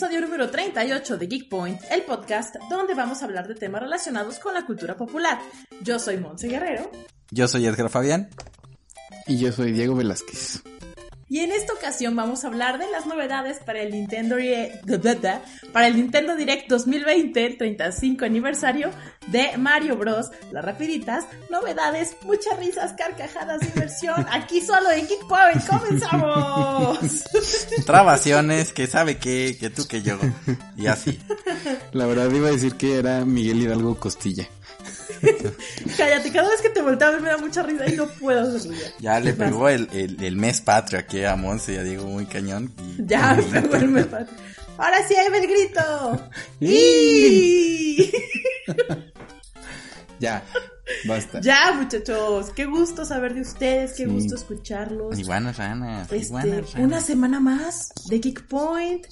episodio número 38 de Geek Point, el podcast donde vamos a hablar de temas relacionados con la cultura popular. Yo soy Monse Guerrero. Yo soy Edgar Fabián. Y yo soy Diego Velázquez. Y en esta ocasión vamos a hablar de las novedades para el Nintendo, para el Nintendo Direct 2020, el 35 aniversario de Mario Bros. Las rapiditas, novedades, muchas risas, carcajadas, diversión, aquí solo en Geek Point, comenzamos. Trabaciones, que sabe que, que tú que yo, y así. La verdad iba a decir que era Miguel Hidalgo Costilla. Cállate, cada vez que te volteaba me da mucha risa y no puedo hacerlo ya. Ya le pegó el, el, mes patrio aquí a Monse, ya digo muy cañón. ya me pegó el mes patrio. Ahora sí, ahí el grito. ¡Y! ya, basta. Ya, muchachos, qué gusto saber de ustedes, qué gusto escucharlos. Iguanas ranas, este, Una semana más de Geek Point.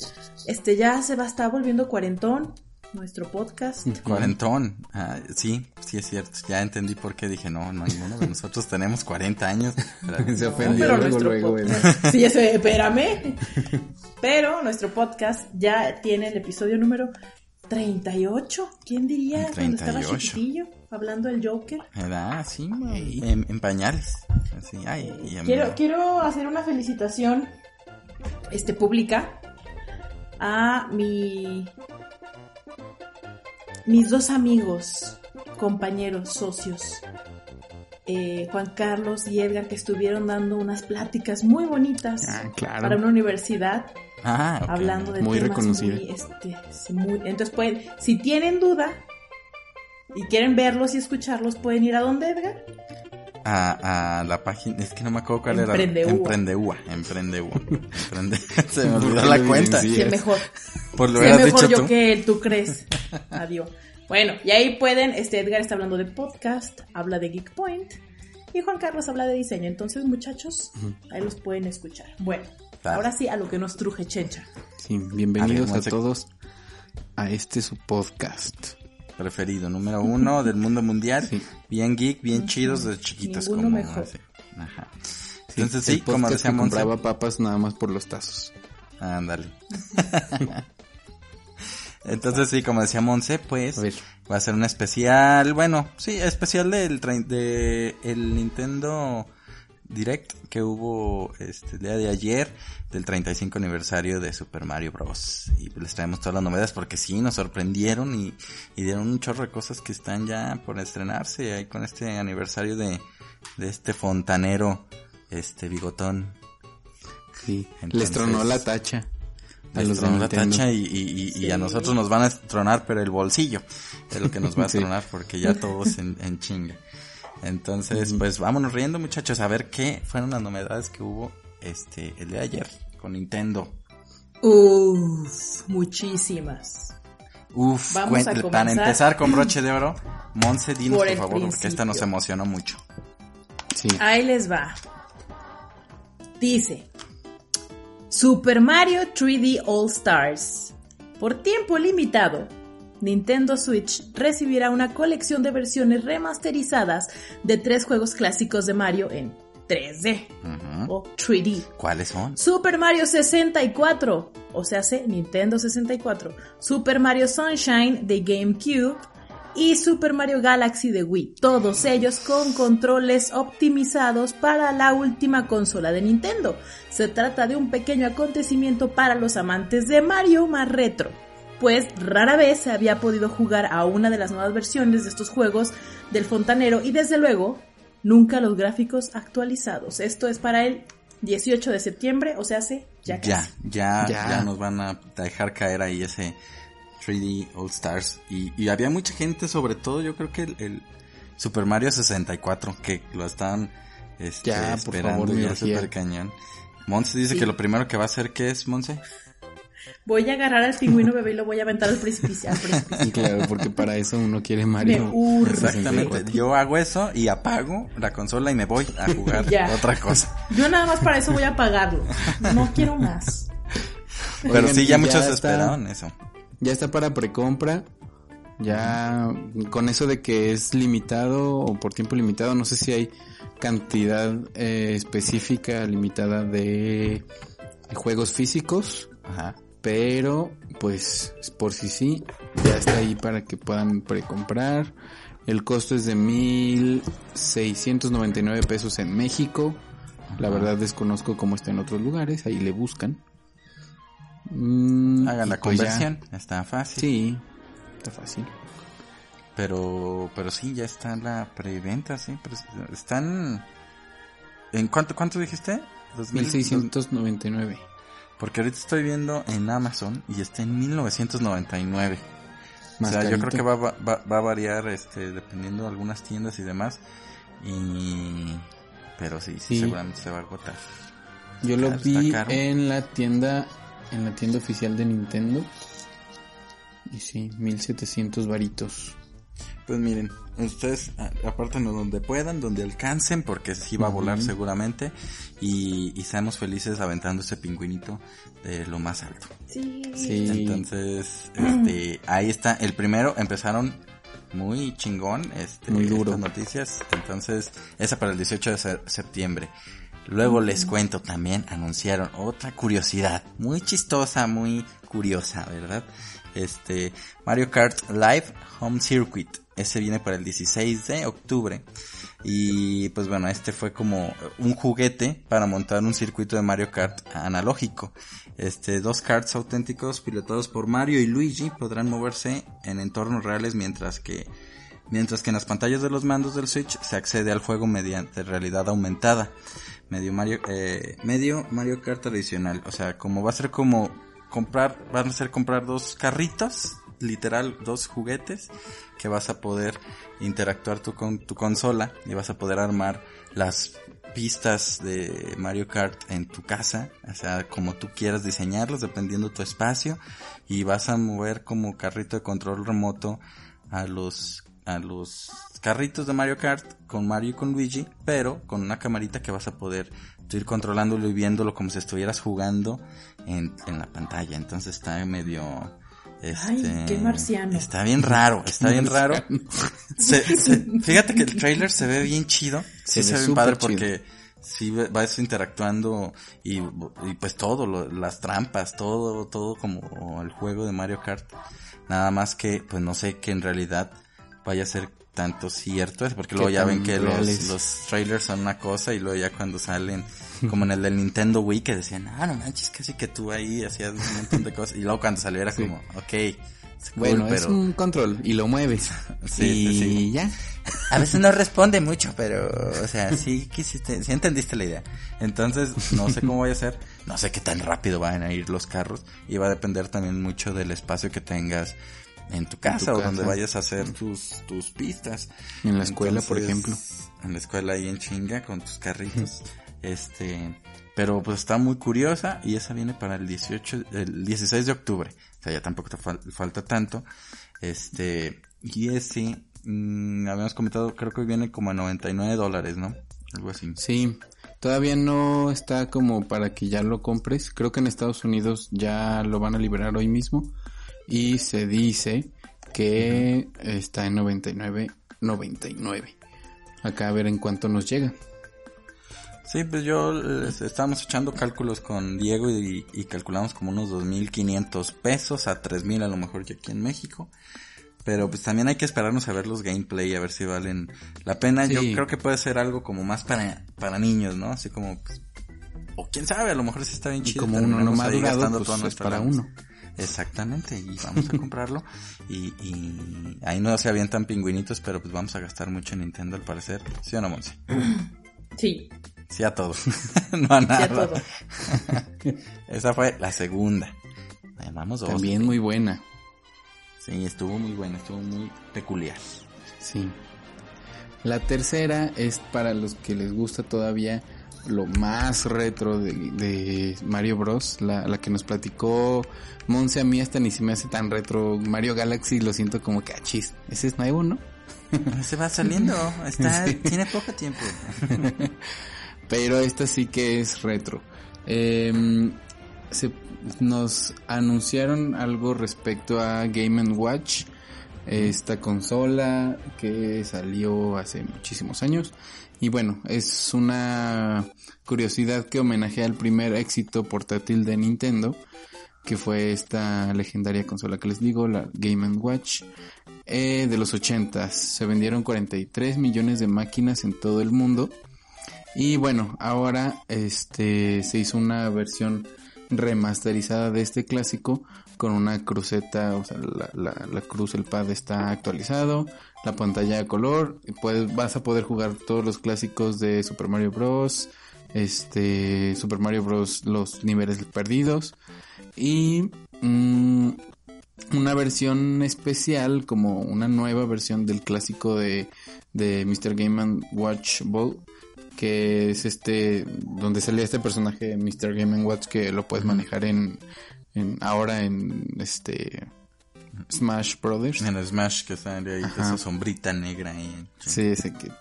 Este ya se va a estar volviendo cuarentón nuestro podcast. Cuarentón, ah, sí, sí es cierto. Ya entendí por qué dije, no, no, ninguno de nosotros tenemos 40 años. se ofendió luego, luego, Sí, eso, espérame. Pero nuestro podcast ya tiene el episodio número 38. ¿Quién diría 38. cuando estaba chiquitillo? Hablando del Joker. ¿Verdad? Sí, en, pañales. quiero, quiero hacer una felicitación este, pública a mi mis dos amigos, compañeros, socios, eh, Juan Carlos y Edgar, que estuvieron dando unas pláticas muy bonitas ah, para una universidad. Ah, hablando de muy temas este, muy, entonces pueden, si tienen duda y quieren verlos y escucharlos, pueden ir a donde Edgar. A, a, la página, es que no me acuerdo cuál era. Emprendeuva. Emprendeuva. Emprende, se me olvidó la cuenta. Sí, mejor. Por lo sí, mejor yo que él, tú crees. Adiós. Bueno, y ahí pueden, este Edgar está hablando de podcast, habla de Geek Point y Juan Carlos habla de diseño. Entonces, muchachos, ahí los pueden escuchar. Bueno, ahora sí a lo que nos truje Chencha. Sí, bienvenidos a, todos a este su podcast preferido, número uno del mundo mundial. Bien geek, bien chidos de chiquitos como mejor. Ajá. Entonces sí, como decíamos. compraba papas nada más por los tazos. Ándale. Entonces sí, como decía Monse, pues va a ser un especial, bueno, sí, especial del de el Nintendo Direct que hubo este el día de ayer del 35 aniversario de Super Mario Bros. Y les traemos todas las novedades porque sí, nos sorprendieron y, y dieron un chorro de cosas que están ya por estrenarse ahí con este aniversario de, de este fontanero, este bigotón. Sí, les tronó la tacha. A los la tacha y, y, a nosotros nos van a tronar, pero el bolsillo es lo que nos va a tronar porque ya todos en, en chinga. Entonces, pues vámonos riendo muchachos a ver qué fueron las novedades que hubo este el de ayer con Nintendo. Uf, muchísimas. Uf, Vamos a para empezar con broche de oro, Monse, dinos por, favor, porque esta nos emocionó mucho. Sí. Ahí les va. Dice, Super Mario 3D All Stars. Por tiempo limitado, Nintendo Switch recibirá una colección de versiones remasterizadas de tres juegos clásicos de Mario en 3D o 3D. ¿Cuáles son? Super Mario 64, o sea, Nintendo 64, Super Mario Sunshine de GameCube y Super Mario Galaxy de Wii, todos ellos con controles optimizados para la última consola de Nintendo. Se trata de un pequeño acontecimiento para los amantes de Mario más retro pues rara vez se había podido jugar a una de las nuevas versiones de estos juegos del fontanero y desde luego nunca los gráficos actualizados. Esto es para el 18 de septiembre, o sea, hace ya Ya, ya, ya, nos van a dejar caer ahí ese 3D All Stars. Y, había mucha gente, sobre todo yo creo que el, Super Mario 64, que lo están este, esperando ya super cañón. Monse dice que lo primero que va a hacer, ¿qué es, Monse? voy a agarrar al pingüino bebé y lo voy a aventar al precipicio. Claro, porque para eso uno quiere Mario. Me Exactamente. Yo hago eso y apago la consola y me voy a jugar otra cosa. Yo nada más para eso voy a apagarlo. No quiero más. Pero sí, ya muchos esperaron eso. Ya está para precompra. Ya con eso de que es limitado o por tiempo limitado, no sé si hay cantidad eh, específica, limitada de juegos físicos. Ajá. Pero, pues, por si sí, ya está ahí para que puedan precomprar. El costo es de 1.699 pesos en México. La verdad desconozco cómo está en otros lugares, ahí le buscan. Mm, Hagan la pues conversión, está fácil. Sí, está fácil. Pero, pero sí, ya está la preventa, sí. Pero están... ¿En cuánto, cuánto dijiste? 1699. Porque ahorita estoy viendo en Amazon y está en 1999. o sea, yo creo que va, va, va, a variar este dependiendo de algunas tiendas y demás. Y pero sí, sí, seguramente se va a agotar. Yo lo vi en la tienda en la tienda oficial de Nintendo. Y sí, 1700 varitos. Pues miren, ustedes apártenos donde puedan, donde alcancen, porque sí va a volar seguramente. Y, y seamos felices aventando ese pingüinito de lo más alto. Sí. Entonces, este, ahí está. El primero empezaron muy chingón, este, muy duro. Estas noticias. Entonces, esa para el 18 de septiembre. Luego les cuento también, anunciaron otra curiosidad, muy chistosa, muy curiosa, ¿verdad? Este, Mario Kart Live Home Circuit. Ese viene para el 16 de octubre. Y pues bueno, este fue como un juguete para montar un circuito de Mario Kart analógico. Este, dos karts auténticos pilotados por Mario y Luigi podrán moverse en entornos reales mientras que mientras que en las pantallas de los mandos del Switch se accede al juego mediante realidad aumentada. Medio Mario, eh, medio Mario Kart tradicional. O sea, como va a ser como comprar, van a ser comprar dos carritos, literal, dos juguetes, que vas a poder interactuar tú con tu consola y vas a poder armar las pistas de Mario Kart en tu casa, o sea, como tú quieras diseñarlos, dependiendo tu espacio, y vas a mover como carrito de control remoto a los a los carritos de Mario Kart con Mario y con Luigi, pero con una camarita que vas a poder ir controlándolo y viéndolo como si estuvieras jugando en, en la pantalla. Entonces está medio... Este, Ay, qué marciano. Está bien raro, está bien raro. fíjate que el trailer se ve bien chido. Sí, se, ve bien padre porque sí vas interactuando y, y pues todo, las trampas, todo, todo como el juego de Mario Kart. Nada más que, pues no sé que en realidad vaya a ser tanto cierto, es porque luego ya ven que los, los, trailers son una cosa y luego ya cuando salen, como en el del Nintendo Wii que decían, ah, no manches, casi que tú ahí hacías un montón de cosas y luego cuando salió era como, ok. bueno, es un control y lo mueves. sí, y ya. A veces no responde mucho, pero, o sea, sí quisiste, sí entendiste la idea. Entonces, no sé cómo voy a ser, no sé qué tan rápido van a ir los carros y va a depender también mucho del espacio que tengas en tu casa o donde vayas a hacer tus, tus pistas. En la escuela, por ejemplo. En la escuela ahí en chinga con tus carritos. este, pero pues está muy curiosa y esa viene para el 18, el 16 de octubre. O sea, ya tampoco te falta tanto. Este, y ese, mmm, habíamos comentado, creo que viene como a 99 dólares, ¿no? Algo así. Sí. Todavía no está como para que ya lo compres. Creo que en Estados Unidos ya lo van a liberar hoy mismo y se dice que está en 99.99. Acá a ver en cuánto nos llega. Sí, pues yo estábamos echando cálculos con Diego y, calculamos como unos 2.500 pesos a 3.000 a lo mejor ya aquí en México. Pero pues también hay que esperarnos a ver los gameplay, a ver si valen la pena. Yo creo que puede ser algo como más para, para niños, ¿no? Así como, pues, o quién sabe, a lo mejor sí está bien chido. como uno no madurado, pues es para uno. Exactamente, y vamos a comprarlo. Y, y ahí no se avientan pingüinitos, pero pues vamos a gastar mucho en Nintendo al parecer. ¿Sí o no, Monse? Sí. Sí a todo. no a nada. Sí a todo. Esa fue la segunda. Llamamos dos. También muy buena. Sí, estuvo muy buena, estuvo muy peculiar. Sí. La tercera es para los que les gusta todavía lo más retro de, Mario Bros. La, la, que nos platicó Monse a mí hasta ni se me hace tan retro. Mario Galaxy lo siento como que achis. Ah, ese es nuevo, ¿no? Se va saliendo, está, tiene poco tiempo. Pero esta sí que es retro. Em, se, nos anunciaron algo respecto a Game Watch, esta consola que salió hace muchísimos años. Y bueno, es una curiosidad que homenajea al primer éxito portátil de Nintendo, que fue esta legendaria consola que les digo, la Game Watch, eh, de los 80. Se vendieron 43 millones de máquinas en todo el mundo. Y bueno, ahora este se hizo una versión remasterizada de este clásico con una cruceta, o sea, la, cruz, el pad está actualizado, la pantalla a color, puedes, vas a poder jugar todos los clásicos de Super Mario Bros, este, Super Mario Bros, los niveles perdidos y mm, una versión especial, como una nueva versión del clásico de, de Mr. Game Watch Ball que es este donde salía este personaje Mr. Game Watch que lo puedes manejar en, en ahora en este Smash Brothers. En el Smash que sale ahí esa sombrita negra ahí. Sí, ese que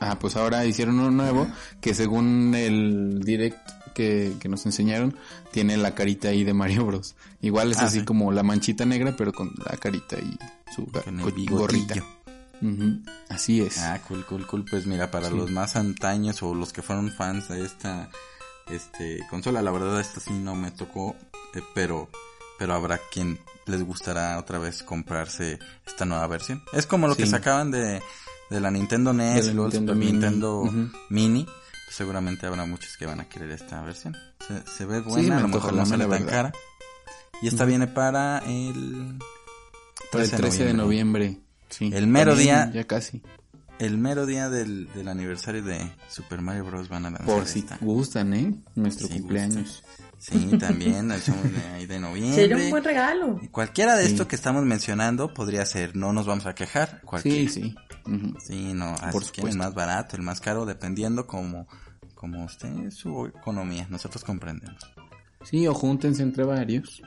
Ah, pues ahora hicieron uno nuevo que según el direct que, que, nos enseñaron tiene la carita ahí de Mario Bros. Igual es ah, así como la manchita negra pero con la carita y su gorrita. Así es. Ah, cool, cool, cool. Pues mira, para los más antaños o los que fueron fans de esta este consola, la verdad esta sí no me tocó, eh, pero pero habrá quien les gustará otra vez comprarse esta nueva versión. Es como lo que sacaban de, de la Nintendo NES y luego Nintendo, Mini. Nintendo Mini. Pues seguramente habrá muchos que van a querer esta versión. Se, ve buena, a lo mejor no sale tan cara. Y esta viene para el 13, el 13 de noviembre. El mero día. Ya casi. El mero día del, del, aniversario de Super Mario Bros. van a lanzar. Por si gustan, ¿eh? Nuestro cumpleaños. Sí, también, de, ahí de noviembre. Sería un buen regalo. cualquiera de estos que estamos mencionando podría ser, no nos vamos a quejar. Cualquiera. Sí, sí. Sí, no, así el más barato, el más caro, dependiendo como, como usted, su economía. Nosotros comprendemos. Sí, o júntense entre varios.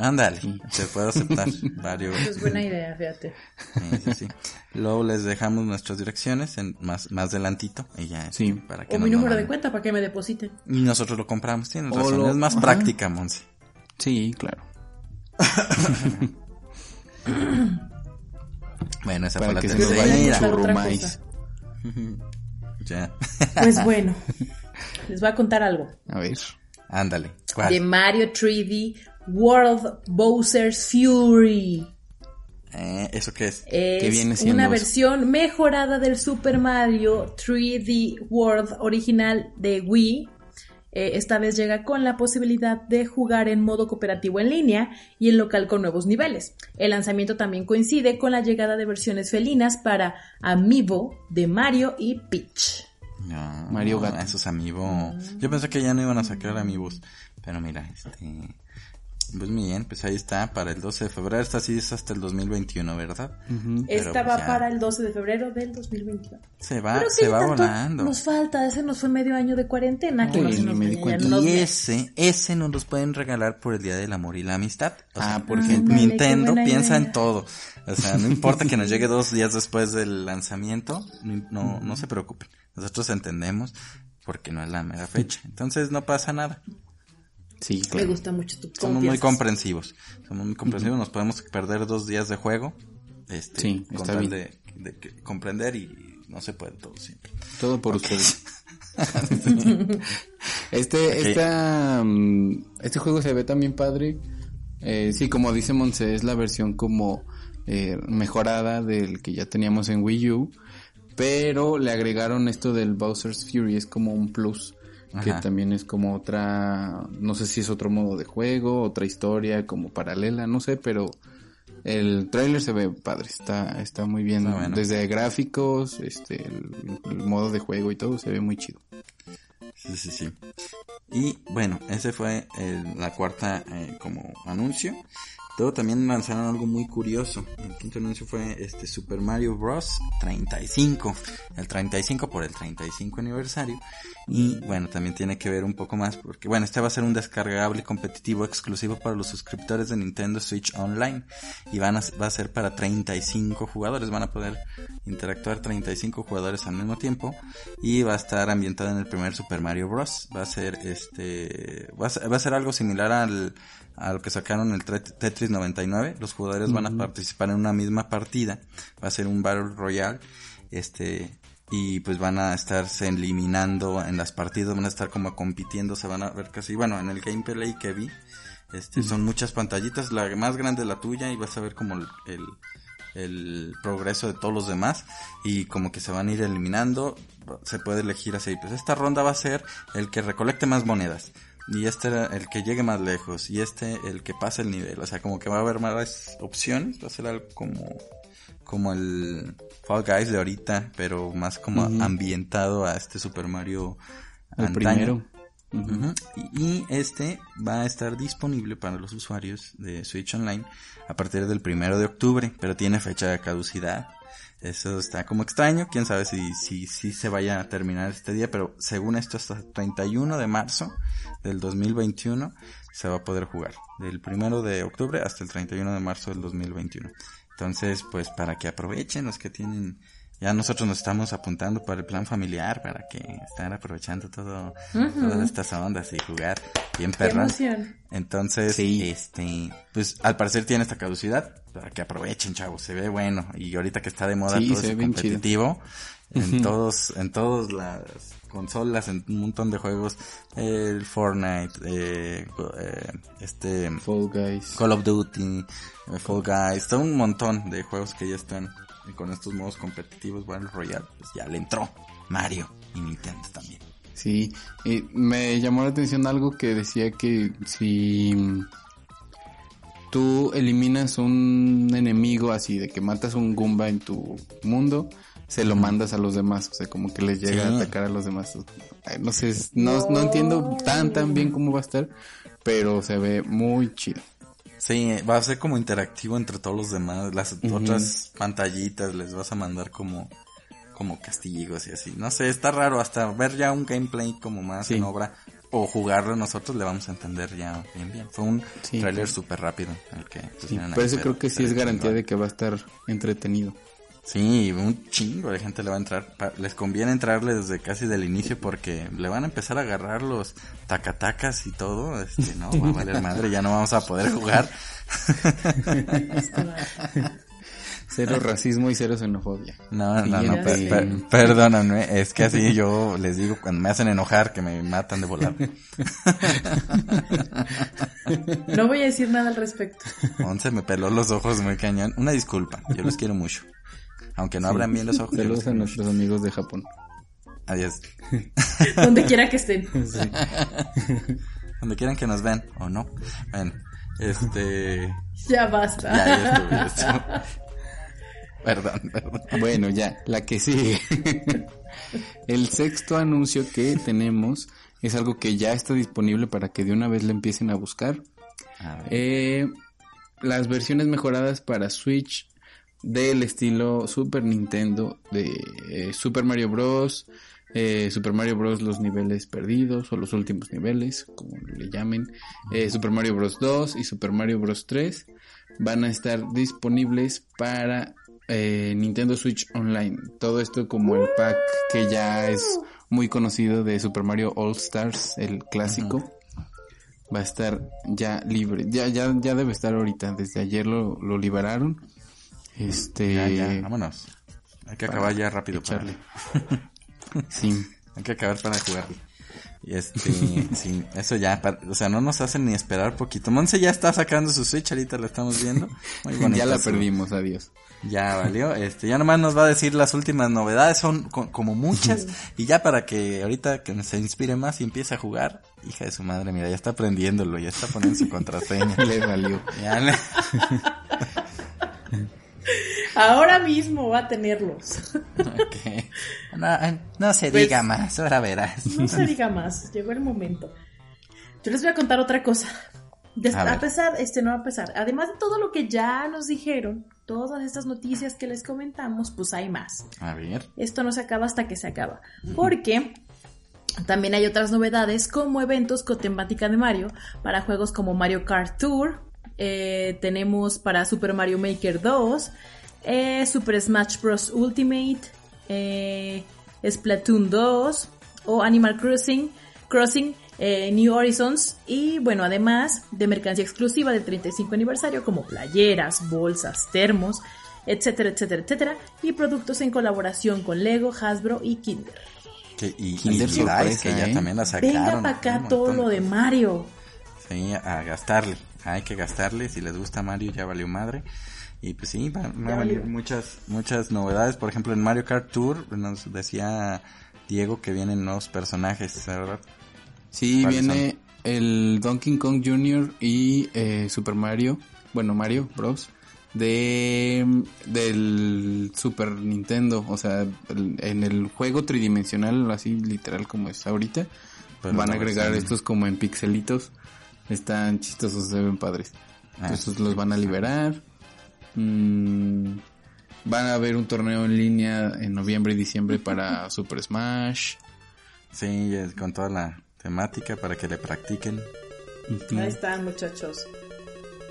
Ándale, se puede aceptar varios. Es buena idea, fíjate. Sí, sí, Luego les dejamos nuestras direcciones en más más adelantito y ya sí. para que o mi número de cuenta para que me depositen. Y nosotros lo compramos, tienes razón, es más práctica, Monse. Sí, claro. bueno, esa fue la tercera. ya. Pues bueno, les voy a contar algo. A ver. Ándale. De Mario 3D World Bowser's Fury. Eh, ¿Eso qué es? Es viene una versión mejorada del Super Mario 3D World original de Wii. Eh, esta vez llega con la posibilidad de jugar en modo cooperativo en línea y en local con nuevos niveles. El lanzamiento también coincide con la llegada de versiones felinas para Amiibo de Mario y Peach. Mario Gato. Esos Amiibo. Yo pensé que ya no iban a sacar Amiibos. Pero mira, este. Pues bien, pues ahí está, para el 12 de febrero, esta sí es hasta el 2021, ¿verdad? Esta va pues para el 12 de febrero del 2021. Se va, se va volando. Nos falta, ese nos fue medio año de cuarentena. Que y ese, ese nos los pueden regalar por el Día del Amor y la Amistad. ah, por ejemplo. Nintendo piensa en todo. O sea, no importa que nos llegue dos días después del lanzamiento, no, no se preocupen. Nosotros entendemos porque no es la mera fecha. Entonces no pasa nada. Sí, claro. Me gusta mucho tu Somos muy comprensivos. Somos muy comprensivos. Nos podemos perder dos días de juego. Este, sí, con tal De, comprender y no se puede todo siempre. Todo por ustedes. este, esta, mm, este juego se ve también padre. Eh, sí, como dice Monse, es la versión como eh, mejorada del que ya teníamos en Wii U. Pero le agregaron esto del Bowser's Fury, es como un plus que también es como otra, no sé si es otro modo de juego, otra historia como paralela, no sé, pero el tráiler se ve padre, está, está muy bien, desde gráficos, este, el, modo de juego y todo se ve muy chido. Sí, sí, sí. Y bueno, ese fue la cuarta eh, como anuncio. Luego también lanzaron algo muy curioso. El quinto anuncio fue este Super Mario Bros. 35. El 35 por el 35 aniversario. Y bueno, también tiene que ver un poco más porque bueno, este va a ser un descargable competitivo exclusivo para los suscriptores de Nintendo Switch Online. Y va a ser para 35 jugadores. Van a poder interactuar 35 jugadores al mismo tiempo. Y va a estar ambientado en el primer Super Mario Bros. Va a ser este, va a ser, algo similar al, a lo que sacaron el Tetris 99. Los jugadores van a participar en una misma partida. Va a ser un Battle Royale. Este, y pues van a estarse eliminando en las partidas, van a estar como compitiendo, se van a ver casi, bueno, en el gameplay que vi, este, son muchas pantallitas, la más grande es la tuya y vas a ver como el, el, progreso de todos los demás y como que se van a ir eliminando, se puede elegir así, pues esta ronda va a ser el que recolecte más monedas y este el que llegue más lejos y este el que pase el nivel, o sea, como que va a haber más opciones, va a ser algo como como el Fall Guys de ahorita, pero más como ambientado a este Super Mario el primero. y, este va a estar disponible para los usuarios de Switch Online a partir del primero de octubre, pero tiene fecha de caducidad. Eso está como extraño, quién sabe si, si, si se vaya a terminar este día, pero según esto hasta el 31 de marzo del 2021 se va a poder jugar. Del primero de octubre hasta el 31 de marzo del 2021. Entonces, pues para que aprovechen los que tienen, ya nosotros nos estamos apuntando para el plan familiar, para que estén aprovechando todo, todas estas ondas y jugar bien perras. Entonces, este, pues al parecer tiene esta caducidad, para que aprovechen, chavos, se ve bueno. Y ahorita que está de moda todo ese competitivo, en todos, en todas las consolas, en un montón de juegos, el Fortnite, eh, eh, este, Fall Guys, Call of Duty, eh, Fall Guys, todo un montón de juegos que ya están con estos modos competitivos, Battle Royale, pues ya le entró Mario y Nintendo también. Sí, y me llamó la atención algo que decía que si tú eliminas un enemigo así de que matas un Goomba en tu mundo, se lo mandas a los demás, o sea, como que les llega a atacar a los demás. no sé, no, no entiendo tan tan bien cómo va a estar, pero se ve muy chido. Sí, va a ser como interactivo entre todos los demás, las otras pantallitas les vas a mandar como como castigos y así. No sé, está raro hasta ver ya un gameplay como más en obra o jugarlo nosotros le vamos a entender ya bien bien. Fue un trailer súper rápido el que sí, Por eso creo que sí es garantía de que va a estar entretenido. Sí, un chingo de gente le va a entrar. Les conviene entrarle desde casi del inicio porque le van a empezar a agarrar los tacatacas y todo. Este, no, va a valer madre, ya no vamos a poder jugar. cero racismo y cero xenofobia. No, no, no, perdóname, es que así yo les digo cuando me hacen enojar que me matan de volar. No voy a decir nada al respecto. Once me peló los ojos muy cañón. Una disculpa, yo los quiero mucho. Aunque no abran bien los ojos. Saludos a nuestros amigos de Japón. Adiós. Donde quiera que estén. Donde quieran que nos vean, o no. Bueno, este... Ya basta. Ya, ya Perdón, perdón. Bueno, ya, la que sigue. El sexto anuncio que tenemos es algo que ya está disponible para que de una vez le empiecen a buscar. Eh, las versiones mejoradas para Switch del estilo Super Nintendo de eh, Super Mario Bros. Eh, Super Mario Bros. los niveles perdidos o los últimos niveles, como le llamen. Eh, Super Mario Bros. 2 y Super Mario Bros. 3 van a estar disponibles para Nintendo Switch Online. Todo esto como el pack que ya es muy conocido de Super Mario All Stars, el clásico. Va a estar ya libre. Ya, ya, ya debe estar ahorita. Desde ayer lo, lo liberaron. Este. Ya, ya, vámonos. Hay que acabar ya rápido Charlie. sí. Hay que acabar para jugar. Y este, sí, eso ya, o sea, no nos hacen ni esperar poquito. Monse ya está sacando su Switch, ahorita la estamos viendo. Muy bonita ya la perdimos, adiós. Ya valió, este, ya nomás nos va a decir las últimas novedades, son como muchas, y ya para que ahorita que se inspire más y empiece a jugar, hija de su madre, mira, ya está aprendiéndolo, ya está poniendo su contraseña. le valió. Ya le... Ahora mismo va a tenerlos. No, se pues, diga más, ahora verás. No se diga más, llegó el momento. Yo les voy a contar otra cosa. a, pesar, este no a pesar, además de todo lo que ya nos dijeron, todas estas noticias que les comentamos, pues hay más. A ver. Esto no se acaba hasta que se acaba. Porque también hay otras novedades como eventos con temática de Mario para juegos como Mario Kart Tour. Eh, tenemos para Super Mario Maker 2, eh, Super Smash Bros. Ultimate, eh, Splatoon 2 o Animal Crossing, Crossing New Horizons y bueno, además de mercancía exclusiva del 35 aniversario como playeras, bolsas, termos, etcétera, etcétera, etcétera, y productos en colaboración con Lego, Hasbro y Kinder y, Kinder que ya ¿eh? también la sacaron. Venga para acá todo lo de Mario. Sí, a gastarle. Hay que gastarle. Si les gusta Mario, ya valió madre. Y pues sí, van a venir muchas, muchas novedades. Por ejemplo, en Mario Kart Tour nos decía Diego que vienen nuevos personajes, ¿verdad? Sí, viene el Donkey Kong Jr. y eh, Super Mario. Bueno, Mario Bros de del Super Nintendo, o sea, en el juego tridimensional, así literal como es ahorita, van a agregar estos como en pixelitos, están chistosos, se ven padres. Ah, Estos los van a liberar. Mm, van a haber un torneo en línea en noviembre y diciembre para Super Smash. Sí, con toda la temática para que le practiquen. Ahí están, muchachos.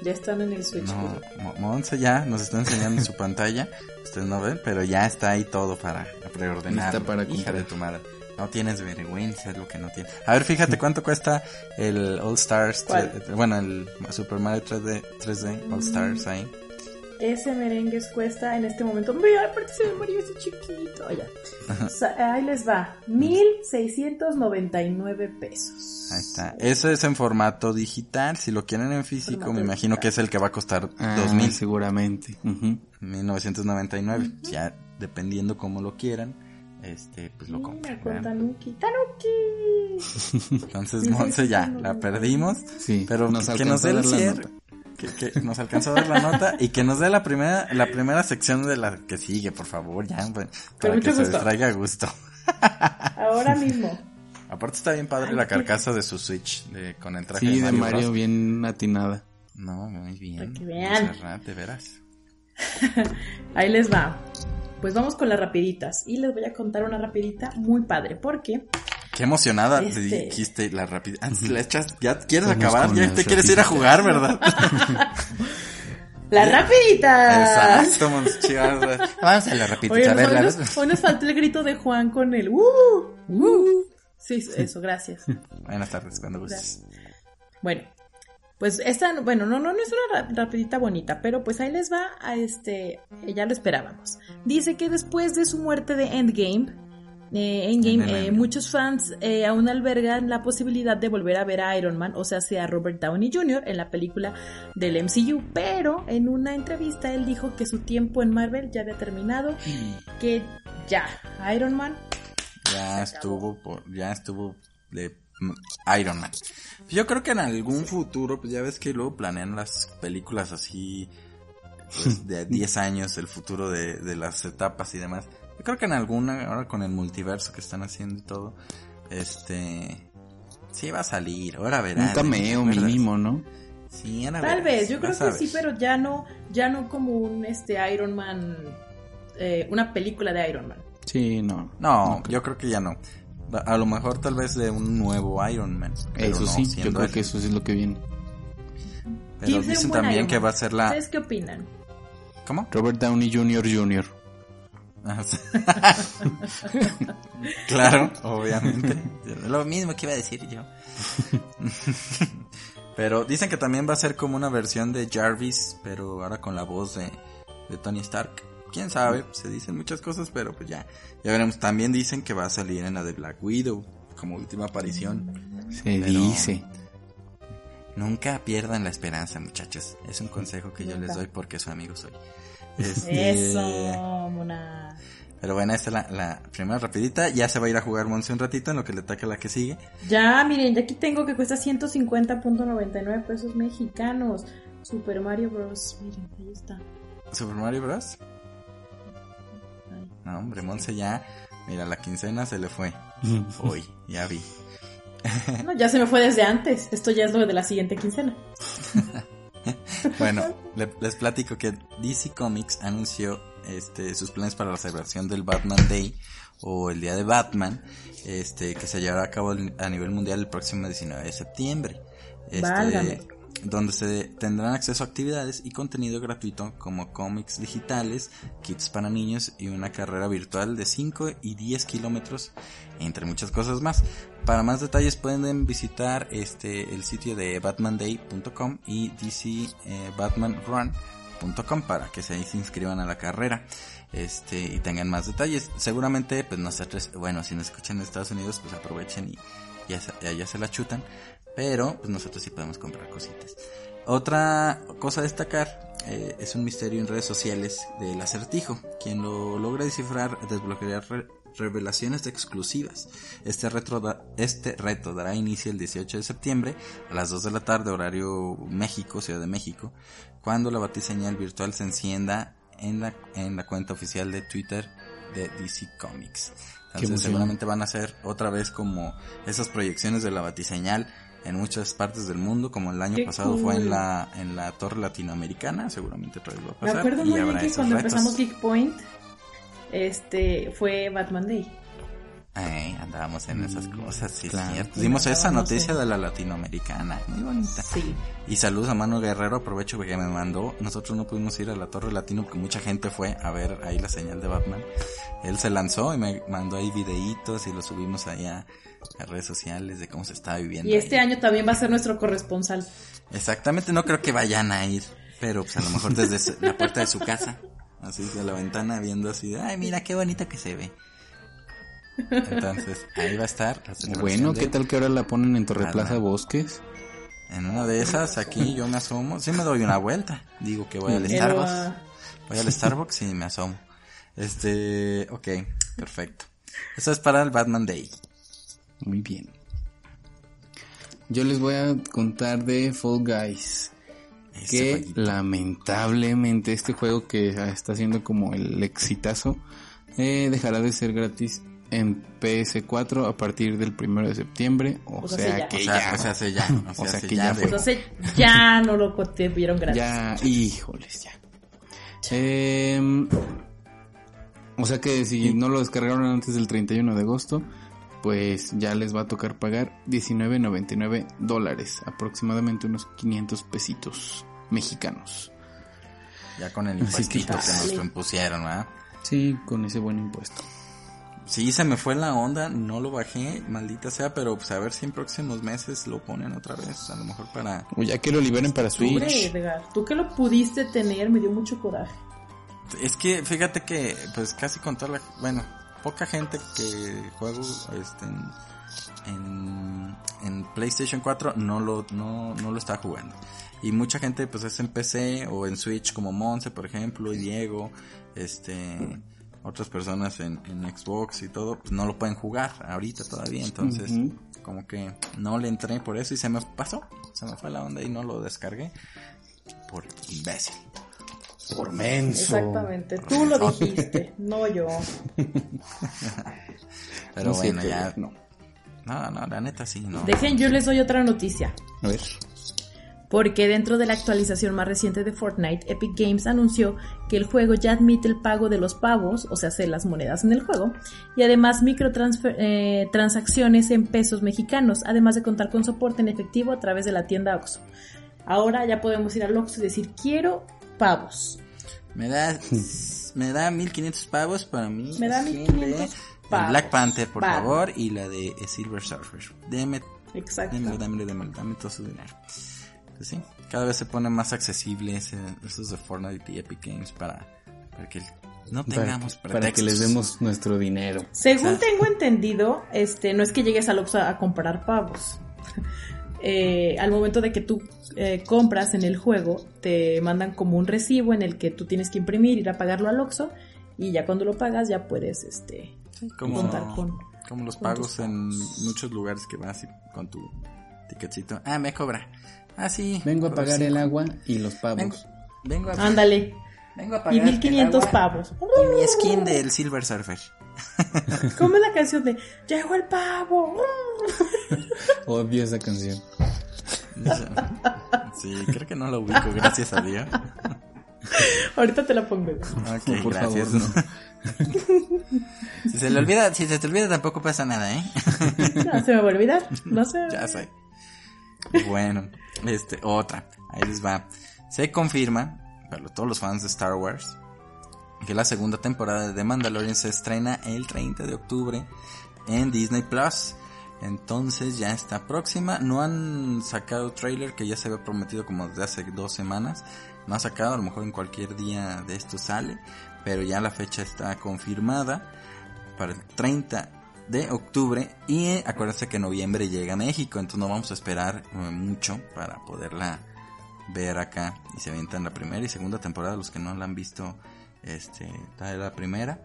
Ya están en el Switch. No, Monse ya nos está enseñando su pantalla. Ustedes no ven, pero ya está ahí todo para preordenar. para Hija de tu madre. No tienes vergüenza, es lo que no tienes. A ver, fíjate cuánto cuesta el All Stars, bueno, el Super Mario 3D, 3D All Stars ahí ese merengue cuesta en este momento. Mira, aparte se me murió ese chiquito. ahí les va. 1699 pesos. Ahí está. Eso es en formato digital. Si lo quieren en físico, me imagino que es el que va a costar ah, 2000. Seguramente. 1999. Ya dependiendo cómo lo quieran. Este, pues lo compran. Tanuki, Entonces, Monse, ya, la perdimos. Sí, pero nos que nos dé el cierre que, nos alcanzó a dar la nota y que nos dé la primera, la primera sección de la que sigue, por favor, ya, pues, para que se traiga gusto. Ahora mismo. Aparte está bien padre la carcasa de su Switch de, con el traje de Mario, de Mario bien atinada. No, muy bien. que vean. de veras. Ahí les va. Pues vamos con las rapiditas. Y les voy a contar una rapidita muy padre. Porque Qué emocionada te este. dijiste la rapidez. Ah, la echas, ya quieres acabar, ya te quieres ir a jugar, ¿verdad? La rapidita. Exacto, Vamos a la rapidita. Oye, a ver, hoy, nos, hoy, nos, faltó el grito de Juan con el uh, uh. Sí, eso, gracias. Buenas tardes, cuando gustes. Bueno, pues esta, bueno, no, no, no es una rapidita bonita, pero pues ahí les va a este, ya lo esperábamos. Dice que después de su muerte de Endgame, eh, Endgame, eh, muchos fans eh, aún albergan la posibilidad de volver a ver a Iron Man, o sea, sea Robert Downey Jr. en la película del MCU, pero en una entrevista él dijo que su tiempo en Marvel ya había terminado, que ya, Iron Man ya estuvo, por, ya estuvo de Iron Man. Yo creo que en algún futuro, pues ya ves que luego planean las películas así pues, de 10 años, el futuro de, de las etapas y demás. Yo creo que en alguna, ahora con el multiverso que están haciendo y todo, este, sí va a salir, ahora verán. Un cameo mínimo, ¿no? Sí, ahora Tal vez, yo creo que sí, pero ya no, ya no como un este Iron Man, eh, una película de Iron Man. Sí, no. No, yo creo que ya no. A lo mejor tal vez de un nuevo Iron Man. Eso sí, yo creo que eso es lo que viene. Pero dicen también que va a ser la... ¿Ustedes qué opinan? ¿Cómo? Robert Downey Jr. Jr. Ah, claro, obviamente. Lo mismo que iba a decir yo. pero dicen que también va a ser como una versión de Jarvis, pero ahora con la voz de, Tony Stark. Quién sabe, se dicen muchas cosas, pero pues ya, ya veremos. También dicen que va a salir en la de Black Widow como última aparición. Se dice. Nunca pierdan la esperanza, muchachos. Es un consejo que yo les doy porque su amigo soy. Este, Eso, mona. Pero bueno, esta es la, primera rapidita. Ya se va a ir a jugar Monse un ratito en lo que le ataque la que sigue. Ya, miren, ya aquí tengo que cuesta 150.99 pesos mexicanos. Super Mario Bros. Miren, ahí está. ¿Super Mario Bros? No, hombre, Monse ya. Mira, la quincena se le fue. Hoy, ya vi. No, ya se me fue desde antes. Esto ya es lo de la siguiente quincena. bueno, les platico que DC Comics anunció este, sus planes para la celebración del Batman Day o el Día de Batman, este, que se llevará a cabo a nivel mundial el próximo 19 de septiembre. Este, donde se tendrán acceso a actividades y contenido gratuito como cómics digitales, kits para niños y una carrera virtual de 5 y 10 kilómetros, entre muchas cosas más. Para más detalles pueden visitar este el sitio de batmanday.com y dcbatmanrun.com para que se, inscriban a la carrera este y tengan más detalles. Seguramente pues nosotros, bueno, si nos escuchan en Estados Unidos pues aprovechen y ya se la chutan pero pues nosotros sí podemos comprar cositas. Otra cosa a destacar eh, es un misterio en redes sociales del acertijo. Quien lo logra descifrar desbloqueará revelaciones exclusivas. Este, retro este reto dará inicio el 18 de septiembre a las 2 de la tarde, horario México, Ciudad de México, cuando la batiseñal virtual se encienda en la, en la cuenta oficial de Twitter de DC Comics. Entonces seguramente van a ser otra vez como esas proyecciones de la batiseñal en muchas partes del mundo, como el año pasado fue en la en la torre latinoamericana, seguramente otra vez va a pasar. Me acuerdo muy bien que cuando empezamos Geek Point, este fue Batman Day. Andábamos en esas mm, cosas, sí, cierto. Dimos esa noticia de la latinoamericana, muy bonita. Sí. Y saludos a Mano Guerrero, aprovecho porque me mandó. Nosotros no pudimos ir a la Torre Latino porque mucha gente fue a ver ahí la señal de Batman. Él se lanzó y me mandó ahí videitos y lo subimos allá a redes sociales de cómo se estaba viviendo. Y este año también va a ser nuestro corresponsal. Exactamente, no creo que vayan a ir, pero pues a lo mejor desde la puerta de su casa, así de la ventana viendo así, ay mira qué bonita que se ve. Entonces, ahí va a estar. bueno, ¿qué tal que ahora la ponen en Torre Plaza Bosques? En una de esas, aquí yo me asomo, sí me doy una vuelta, digo que voy al Starbucks, voy al Starbucks y me asomo. Este, ok, perfecto. Eso es para el Batman Day. Muy bien. Yo les voy a contar de Fall Guys. que lamentablemente este juego que está siendo como el exitazo eh, dejará de ser gratis en PS4 a partir del primero de septiembre. O, sea, que ya. O sea, ya. O sea, que ya. O sea, ya no lo vieron gratis. Ya, híjoles, ya. Eh, o sea que si no lo descargaron antes del 31 de agosto, pues ya les va a tocar pagar 19.99 dólares, aproximadamente unos 500 pesitos mexicanos. Ya con el impuestito que, nos impusieron, ¿verdad? Sí, con ese buen impuesto. Sí, se me fue la onda, no lo bajé, maldita sea, pero pues a ver si en próximos meses lo ponen otra vez, a lo mejor para... O ya que lo liberen para Switch. Edgar, tú que lo pudiste tener, me dio mucho coraje. Es que fíjate que, pues casi con toda la... Bueno, poca gente que juego este, en, en, PlayStation 4 no lo, no, no lo está jugando. Y mucha gente pues es en PC o en Switch como Monse por ejemplo y Diego, este otras personas en, en Xbox y todo, pues no lo pueden jugar ahorita todavía, entonces como que no le entré por eso y se me pasó, se me fue la onda y no lo descargué por imbécil. Por menso. Exactamente, tú lo dijiste, no yo. Pero bueno, ya. No. no, no, la neta sí, no. Dejen, yo les doy otra noticia. A ver. Porque dentro de la actualización más reciente de Fortnite, Epic Games anunció que el juego ya admite el pago de los pavos, o sea, las monedas en el juego, y además microtransacciones eh, en pesos mexicanos, además de contar con soporte en efectivo a través de la tienda Oxxo. Ahora ya podemos ir al Oxxo y decir, quiero pavos. Me da, me da 1500 pavos para mí. Me da 1500 pavos. Black Panther, por favor, y la de Silver Surfer. Deme, Exacto. Dame, dame, dame, dame todo su dinero. Pues sí, cada vez se pone más accesible esos de Fortnite y Epic Games para, para que no tengamos para, para que les demos nuestro dinero. Según tengo entendido, este, no es que llegues al Oxxo a comprar pavos. Eh, al momento de que tú eh, compras en el juego, te mandan como un recibo en el que tú tienes que imprimir, ir a pagarlo al Oxxo y ya cuando lo pagas ya puedes este como, contar con como los pagos en muchos lugares que vas con tu ticketcito. Ah, me cobra. Ah, sí. Vengo a pagar el agua y los pavos. Vengo, a Ándale. Vengo a pagar y 1500 pavos. Y mi skin del Silver Surfer. ¿Cómo es la canción de Llegó el pavo? Odio esa canción. Sí, creo que no la ubico, gracias a Dios. Ahorita te la pongo. Ok, No, por gracias. favor, si se le olvida, si se te olvida tampoco pasa nada, ¿eh? No, se me va a olvidar. No sé. ya sé. Bueno, este, otra. Ahí les va. Se confirma, para todos los fans de Star Wars, que la segunda temporada de The Mandalorian se estrena el 30 de octubre en Disney Plus. Entonces ya está próxima. No han sacado trailer que ya se había prometido como desde hace dos semanas. No ha sacado, a lo mejor en cualquier día de esto sale. Pero ya la fecha está confirmada para el 30 de octubre. Y eh, acuérdense que en noviembre llega a México. Entonces no vamos a esperar eh, mucho para poderla ver acá. Y se avientan la primera y segunda temporada. Los que no la han visto, este, la primera.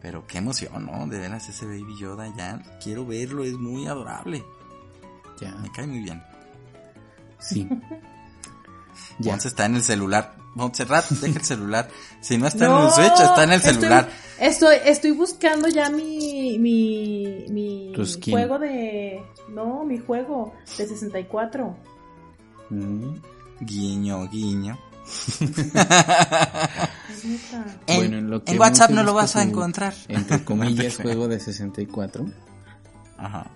Pero qué emoción, ¿no? De veras ese Baby Yoda ya. Quiero verlo, es muy adorable. Ya, Me cae muy bien. sí. Ya. Once está en el celular. Montserrat, deja el celular. Si no está en No, el Switch, está en el estoy- celular. Estoy, estoy buscando ya mi, mi, mi juego de, no, mi juego de 64. Mm. Guiño, guiño. En, Bueno, en lo que en WhatsApp no lo vas a encontrar. Entre comillas, juego de 64. Ajá.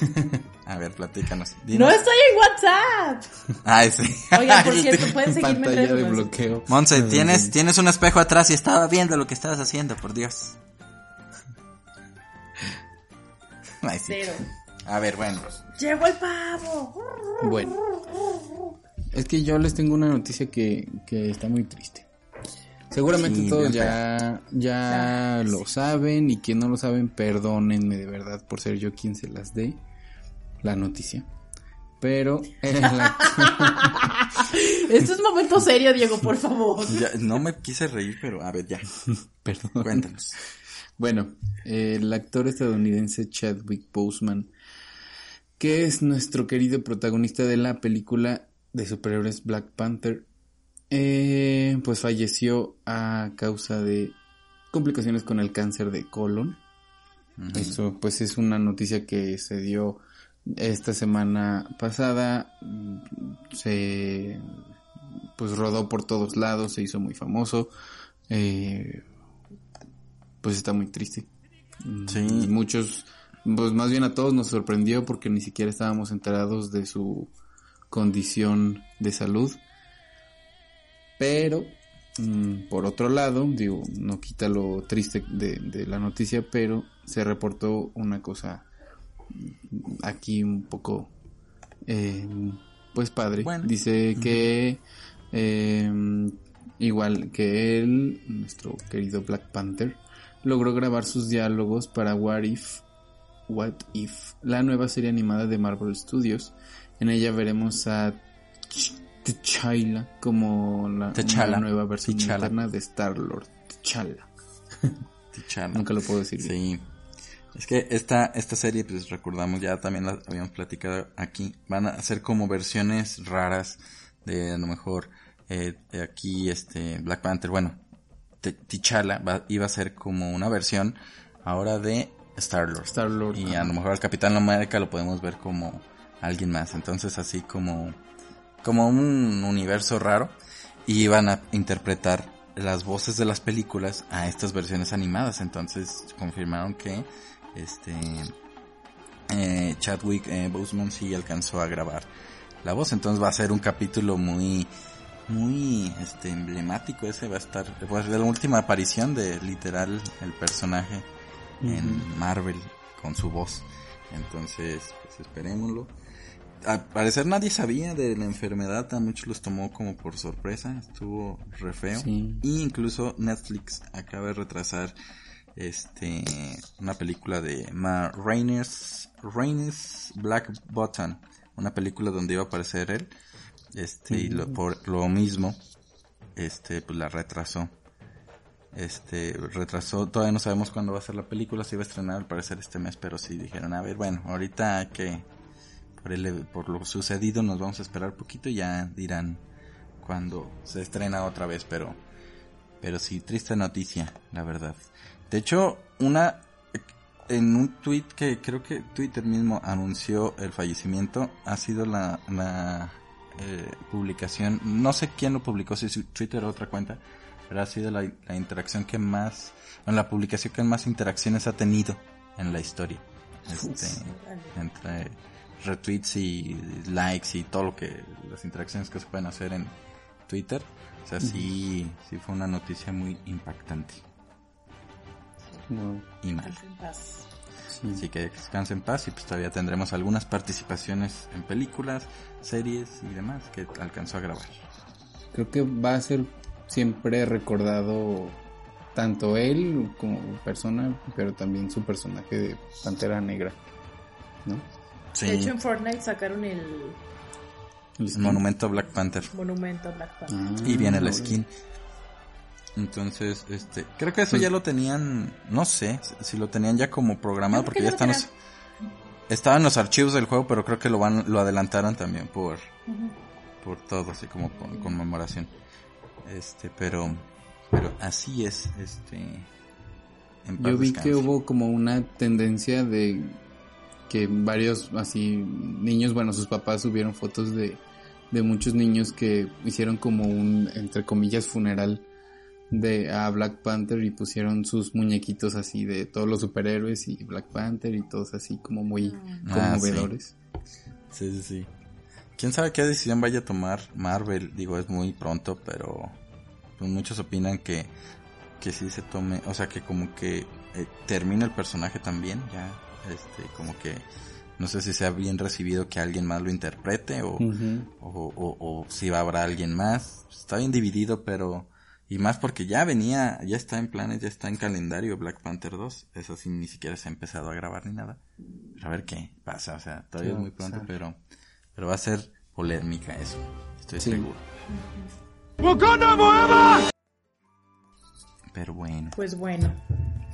A ver, platícanos. No estoy en WhatsApp. Ay, sí. Oigan, por cierto, pueden seguirme en redes de bloqueo. Monse, tienes, tienes un espejo atrás y estaba viendo lo que estabas haciendo, por Dios. Ay, sí. Cero. A ver, bueno. Llegó el pavo. no. Bueno, es que yo les tengo una noticia que, que está muy triste. Seguramente Sí, todos bien ya, ya lo saben y quien no lo saben, perdónenme de verdad por ser yo quien se las dé la noticia. Pero eh, la- Esto es momento serio, Diego, por favor. Ya, no me quise reír, pero a ver, ya. perdón. Cuéntanos. Bueno, eh, el actor estadounidense Chadwick Boseman, que es nuestro querido protagonista de la película de superhéroes Black Panther, eh, pues falleció a causa de complicaciones con el cáncer de colon. Ujú. Eso pues es una noticia que se dio esta semana pasada, se pues rodó por todos lados, se hizo muy famoso, eh, pues está muy triste. Mm, Sí. Y muchos, pues más bien a todos nos sorprendió porque ni siquiera estábamos enterados de su condición de salud. Pero, mm, por otro lado, digo, no quita lo triste de, de la noticia, pero se reportó una cosa aquí un poco, eh, pues padre. Bueno. Dice que, eh, igual que él, nuestro querido Black Panther, logró grabar sus diálogos para What If, What If, la nueva serie animada de Marvel Studios. En ella veremos a Ch- T'Challa como la T'Challa. nueva versión T'Challa. interna de Star Lord. T'Challa. T'Challa. Nunca lo puedo decir. bien. Es que esta, esta serie, pues recordamos, ya también la habíamos platicado aquí, van a ser como versiones raras de a lo mejor eh, aquí este Black Panther, bueno, T'Challa va- iba a ser como una versión ahora de Star Lord. Star Lord. Y a lo mejor al Capitán América lo podemos ver como alguien más. Entonces así como, como un universo raro. Y van a interpretar las voces de las películas a estas versiones animadas. Entonces confirmaron que este eh, Chadwick eh, Boseman sí alcanzó a grabar la voz. Entonces va a ser un capítulo muy muy este emblemático ese va a estar pues, de la última aparición de literal el personaje en Marvel con su voz. Entonces, pues esperémoslo. Al parecer nadie sabía de la enfermedad, a muchos los tomó como por sorpresa, estuvo re feo. Sí. Y incluso Netflix acaba de retrasar este una película de Ma Rainey's, Rainey's Black Button, una película donde iba a aparecer él. Este, y lo, por lo mismo, este, pues la retrasó. Este, retrasó, todavía no sabemos cuándo va a ser la película, se iba a estrenar al parecer este mes, pero sí dijeron, a ver, bueno, ahorita que por, el, por lo sucedido nos vamos a esperar poquito y ya dirán cuando se estrena otra vez, pero, pero sí, triste noticia, la verdad. De hecho, una en un tweet que creo que Twitter mismo anunció el fallecimiento, ha sido la, la eh, publicación, no sé quién lo publicó, si Twitter o otra cuenta, pero ha sido la, interacción que más, la publicación que más interacciones ha tenido en la historia. Este, entre retweets y likes y todo lo que, las interacciones que se pueden hacer en Twitter. O sea, sí, sí fue una noticia muy impactante. Y mal. Así que descanse en paz y pues todavía tendremos algunas participaciones en películas, series y demás que alcanzó a grabar. Creo que va a ser siempre recordado tanto él como persona, pero también su personaje de Pantera Negra, ¿no? De hecho en Fortnite sacaron el... monumento a Black Panther. Monumento Black Panther. Ah, y viene el skin. Entonces, este, creo que eso ya lo tenían, no sé si lo tenían ya como programado porque ya están los, estaban los archivos del juego, pero creo que lo van, lo adelantaron también por, por todo, así como por conmemoración. Este, pero, pero así es, este. Yo vi que hubo como una tendencia de que varios así niños, bueno, sus papás subieron fotos de, de muchos niños que hicieron como un, entre comillas, funeral de a Black Panther y pusieron sus muñequitos así de todos los superhéroes y Black Panther y todos así como muy ah, conmovedores. sí. sí, sí, ¿Quién sabe qué decisión vaya a tomar Marvel? Digo, es muy pronto, pero pues, muchos opinan que, que sí se tome, o sea, que como que eh, termina el personaje también, ya, este, como que no sé si sea bien recibido que alguien más lo interprete o, o, o, si va a haber alguien más. Está bien dividido, pero y más porque ya venía, ya está en planes, ya está en calendario Black Panther 2. Eso sí, ni siquiera se ha empezado a grabar ni nada. a ver qué pasa, o sea, todavía es muy pronto, pero, pero va a ser polémica eso. Estoy seguro. Pero bueno. Pues bueno,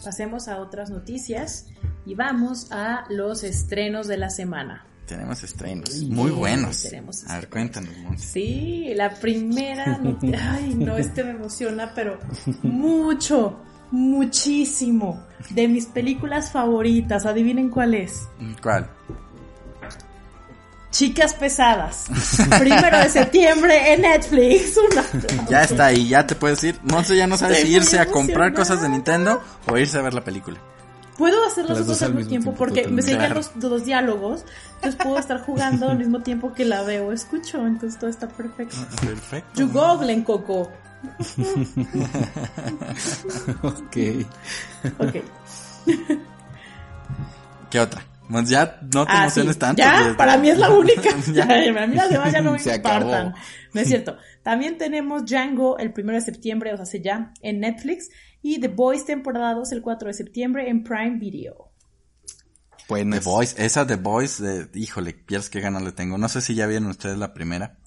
pasemos a otras noticias y vamos a los estrenos de la semana. Tenemos estrenos muy buenos. A ver, cuéntanos. Sí, la primera. Ay, no, este me emociona, pero mucho, muchísimo. De mis películas favoritas, adivinen cuál es. ¿Cuál? Chicas pesadas. Primero de septiembre en Netflix. ya está ahí, ya te puedes ir. Monse ya no sabe si irse a comprar cosas de Nintendo o irse a ver la película. Puedo hacer las, dos, al mismo tiempo, porque me siguen los, dos diálogos. Entonces puedo estar jugando al mismo tiempo que la veo escucho. Entonces todo está perfecto. Perfecto. You googlen, Coco. ok. Ok. ¿Qué otra? ya no te ah, emociones tanto. Ya, pues, para mí es la única. ya, para mí las demás ya no me importan. No es cierto. También tenemos Django el primero de septiembre, o sea, hace ya, en Netflix. Y The Boys temporada 2 el 4 de septiembre en Prime Video. Bueno, The Boys, esa The Boys, de, híjole, pierdes qué ganas le tengo. No sé si ya vieron ustedes la primera,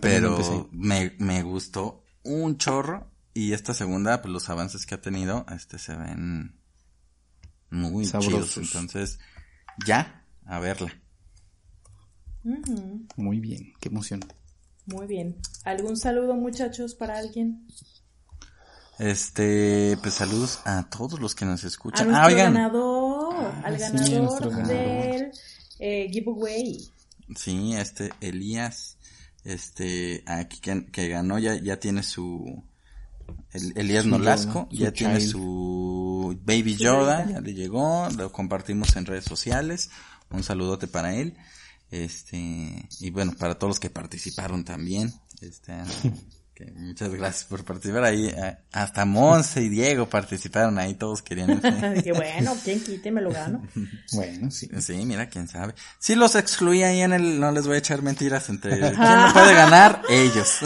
pero me, me gustó un chorro. Y esta segunda, pues los avances que ha tenido, este se ven muy chidos. Entonces, ya, a verla. Muy bien, qué emoción. Muy bien. ¿Algún saludo muchachos para alguien? Este, pues saludos a todos los que nos escuchan. ah, oigan. Ganador, ah, al ganador del eh, giveaway. Sí, este Elías, este, aquí que, ganó ya, ya tiene su, Elías Nolasco, ya tiene su Baby Yoda, ya le llegó, lo compartimos en redes sociales. Un saludote para él. Este, y bueno, para todos los que participaron también. Este, muchas gracias por participar ahí. Eh, hasta Monse y Diego participaron ahí, todos querían. Dije, bueno, quien quite me lo gano. bueno, sí. Sí, mira, quién sabe. Si los excluí ahí en el, no les voy a echar mentiras entre quién lo puede ganar, ellos.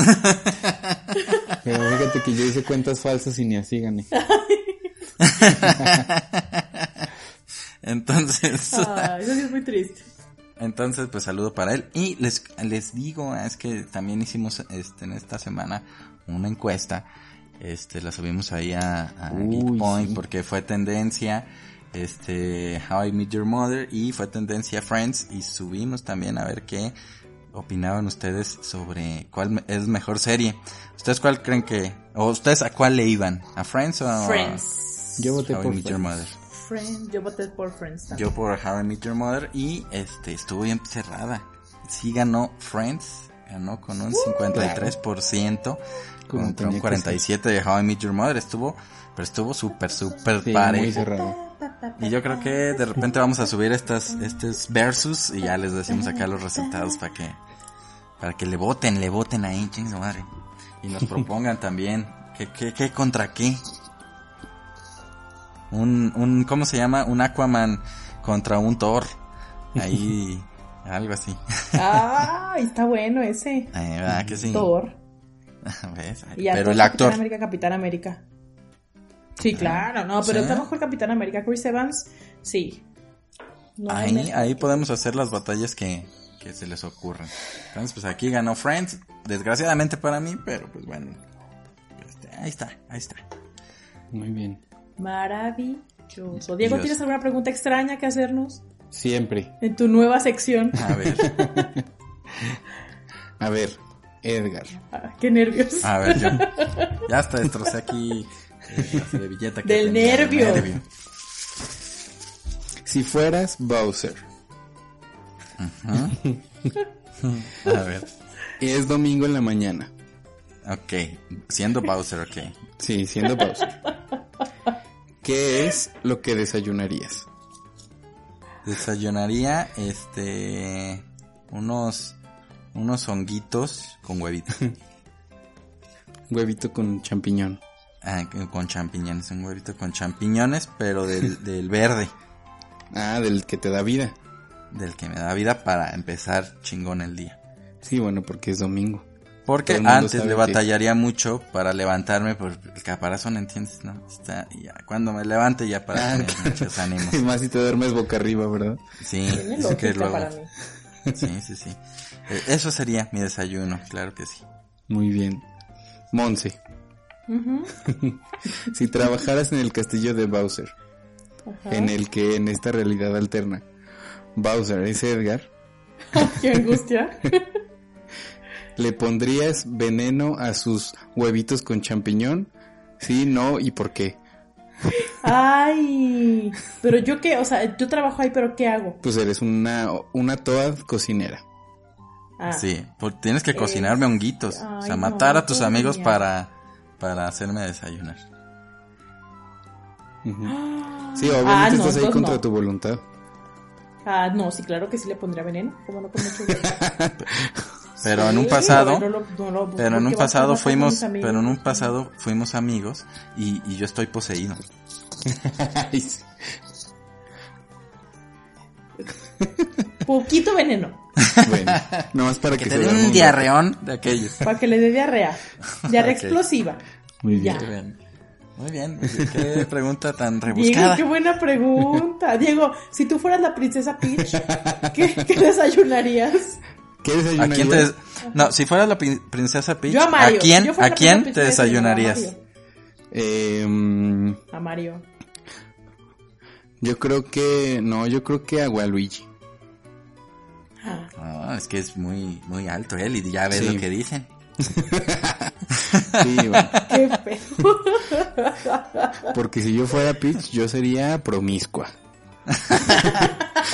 Pero fíjate que yo hice cuentas falsas y ni así gané. Entonces. eso sí es muy triste. Entonces, pues saludo para él. Y les, les digo, es que también hicimos este, en esta semana una encuesta. Este, la subimos ahí a, a Point porque fue tendencia. Este, How I Met Your Mother y fue tendencia Friends y subimos también a ver qué opinaban ustedes sobre cuál es mejor serie. ¿Ustedes cuál creen que, o ustedes a cuál le iban? ¿A Friends o Friends. Yo voté por Friends. Friends. Yo voté por Friends también. Yo por How I Met Your Mother y este estuvo bien cerrada. Sí ganó Friends, ganó con un 53%, Como contra un que 47 de How I Met Your Mother. Estuvo, pero estuvo súper, súper Sí, muy parejo. cerrado. Y yo creo que de repente vamos a subir estas, estos versus y ya les decimos acá los resultados para que, para que le voten, le voten ahí, ching su madre. Y nos propongan también, ¿qué, qué, qué contra qué? Un, un, ¿cómo se llama? Un Aquaman contra un Thor. Ahí, algo así. Ah, está bueno ese. Eh, ¿verdad que sí? Thor. ¿Ves? Y ya Pero el Capitán actor. América, Capitán América. Sí, claro, no, pero ¿Sí? está mejor Capitán América. Chris Evans, sí. No Ahí, ahí podemos hacer las batallas que, que se les ocurran. Entonces, pues aquí ganó Friends, desgraciadamente para mí, pero pues bueno. Este, ahí está, ahí está. Muy bien. Maravilloso. Diego, Dios. ¿tienes alguna pregunta extraña que hacernos Siempre. en tu nueva sección? A ver, A ver, Edgar. Ah, qué nervios. a ver, yo. Ya hasta destrocé aquí eh, la servilleta que Del tenía, el nervio. Si fueras Bowser A ver, y es domingo en la mañana. ok. Siendo Bowser, ok. Sí, siendo Bowser. ¿Qué es lo que desayunarías? Desayunaría, este, unos, unos honguitos con huevito. Huevito con champiñón. Ah, con champiñones, un huevito con champiñones, pero del, del verde. Ah, del que te da vida. del que me da vida para empezar chingón el día. Sí, bueno, porque es domingo. Porque antes le batallaría mucho para levantarme por el caparazón, ¿entiendes? No, está, y ya, cuando me levante ya para Ah, tener muchos ánimos. Y más si te duermes boca arriba, ¿verdad? Sí, Tiene es que luego, para mí. sí, sí, sí. Eh, Eso sería mi desayuno, claro que sí. Muy bien. Monse, si trabajaras en el castillo de Bowser, en el que en esta realidad alterna Bowser es Edgar, Qué angustia. ¿Le pondrías veneno a sus huevitos con champiñón? Sí, no y por qué. Ay, pero yo qué, o sea, yo trabajo ahí, pero ¿qué hago? Pues eres una, una toad cocinera. Ah, Sí, por- tienes que cocinarme honguitos. o sea, no, matar a tus amigos para, para hacerme desayunar. Ah, Sí, obviamente ah, no, estás ahí contra no. tu voluntad. Ah, no, sí, claro que sí le pondría veneno. ¿Cómo no Pero en un Sí, pasado, no no lo- pero en un pasado fuimos, pero en un pasado fuimos amigos y, y yo estoy poseído. Sí. Poquito veneno, bueno, nomás para que, Que se te dé un diarreón de aquellos. para que le dé diarrea. Diarrea Ok. explosiva. Muy bien. Ya. Muy bien. Muy bien. Qué pregunta tan Diego, rebuscada. qué buena pregunta. Diego, si tú fueras la princesa Peach, ¿qué, qué desayunarías? ¿Qué ¿A desayunarías? quién te des- No, si fueras la prin- princesa Peach, Yo a Mario. ¿a quién, Si a quién princesa te desayunarías? A Mario. Eh, mm, A Mario. yo creo que... No, yo creo que a Waluigi. Ah, es que es muy, muy alto él y ya ves Sí. lo que dicen. Sí, bueno, qué feo. porque si yo fuera Peach, yo sería promiscua.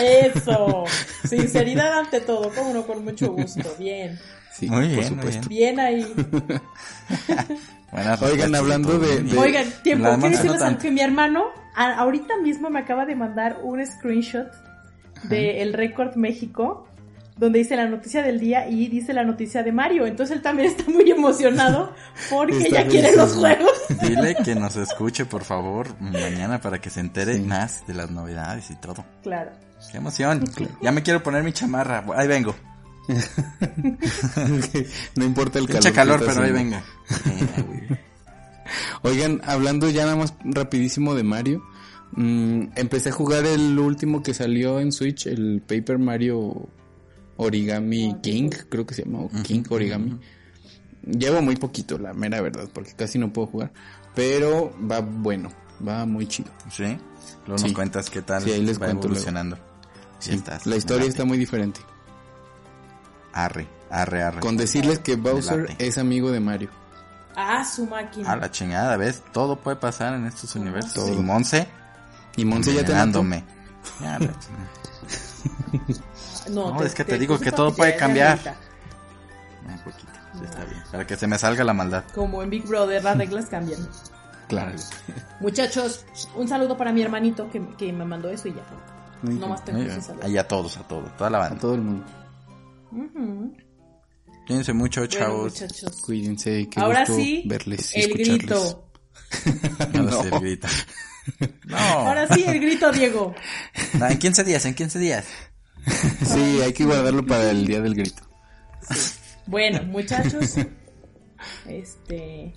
Eso. Sinceridad ante todo, como no, con mucho gusto. Bien. Sí, Muy bien, por supuesto. Bien ahí. Buenas Oigan, hablando de- bien. de- Oigan, tiempo, quiero no decirles algo tanto. que mi hermano a- ahorita mismo me acaba de mandar un screenshot de El Récord México donde dice la noticia del día y dice la noticia de Mario. Entonces él también está muy emocionado porque Está ya quiere los juegos. Dile que nos escuche, por favor, mañana para que se entere Sí. más de las novedades y todo. Claro. ¡Qué emoción! Ya me quiero poner mi chamarra. Ahí vengo. no importa el calor. Que calor, pero ahí venga. Oigan, hablando ya nada más rapidísimo de Mario. mm, empecé a jugar el último que salió en Switch, el Paper Mario Origami King, creo que se llama, o King Origami. Llevo muy poquito, la mera verdad, porque casi no puedo jugar. Pero va bueno, va muy chido. ¿Sí? Luego Sí. nos cuentas qué tal Sí, ahí les va evolucionando. Sí, estás, la historia está muy diferente. Arre, arre, arre. Con decirles que Bowser es amigo de Mario. Ah, su máquina. A la chingada, ¿ves? Todo puede pasar en estos universos. Todo. Y Monse, Y Monse ya te mató. Ya, No, No, es que te digo que todo puede cambiar. realita. Un poquito, sí, está bien. Para que se me salga la maldad. Como en Big Brother, las reglas cambian. Claro. Muchachos, un saludo para mi hermanito que, que me mandó eso y ya. No más tengo ese saludo. Ahí a todos, a todos, toda la A banda. todo el mundo. Cuídense mucho, Bueno, chavos. muchachos. Cuídense, qué Ahora gusto sí, verles y el escucharles. grito. No, No. sé, grita. No. Ahora sí, el grito, Diego. No, en 15 días, en 15 días. Sí, hay que guardarlo para el día del grito. Bueno, muchachos, este,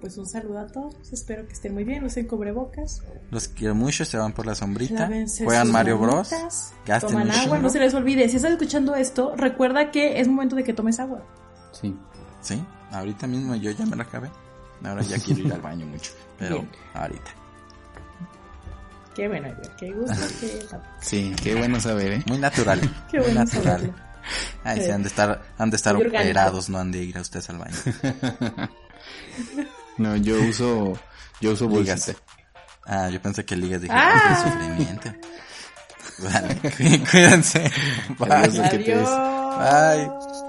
pues un saludo a todos. Espero que estén muy bien. Usen cubrebocas. Los quiero mucho, se van por la sombrita. Lávense Juegan Mario Bros. Gasten Toman agua, no se les olvide. Si estás escuchando esto, recuerda que es momento de que tomes agua. Sí. Sí, ahorita mismo yo ya me la acabé. Ahora ya quiero ir al baño mucho. Pero Bien. ahorita. Qué bueno, qué gusto, qué, Sí, qué bueno saber, ¿eh? Muy natural. qué muy bueno natural. saberlo. Ay, sí, Sí. han de estar, han de estar operados, no han de ir a ustedes al baño. No, yo uso, yo uso Ligas. bolsita. Ah, yo pensé que ligas dije, Ah. sufrimiento. Vale, cuí- cuídense. Bye. Adiós. Adiós. Bye.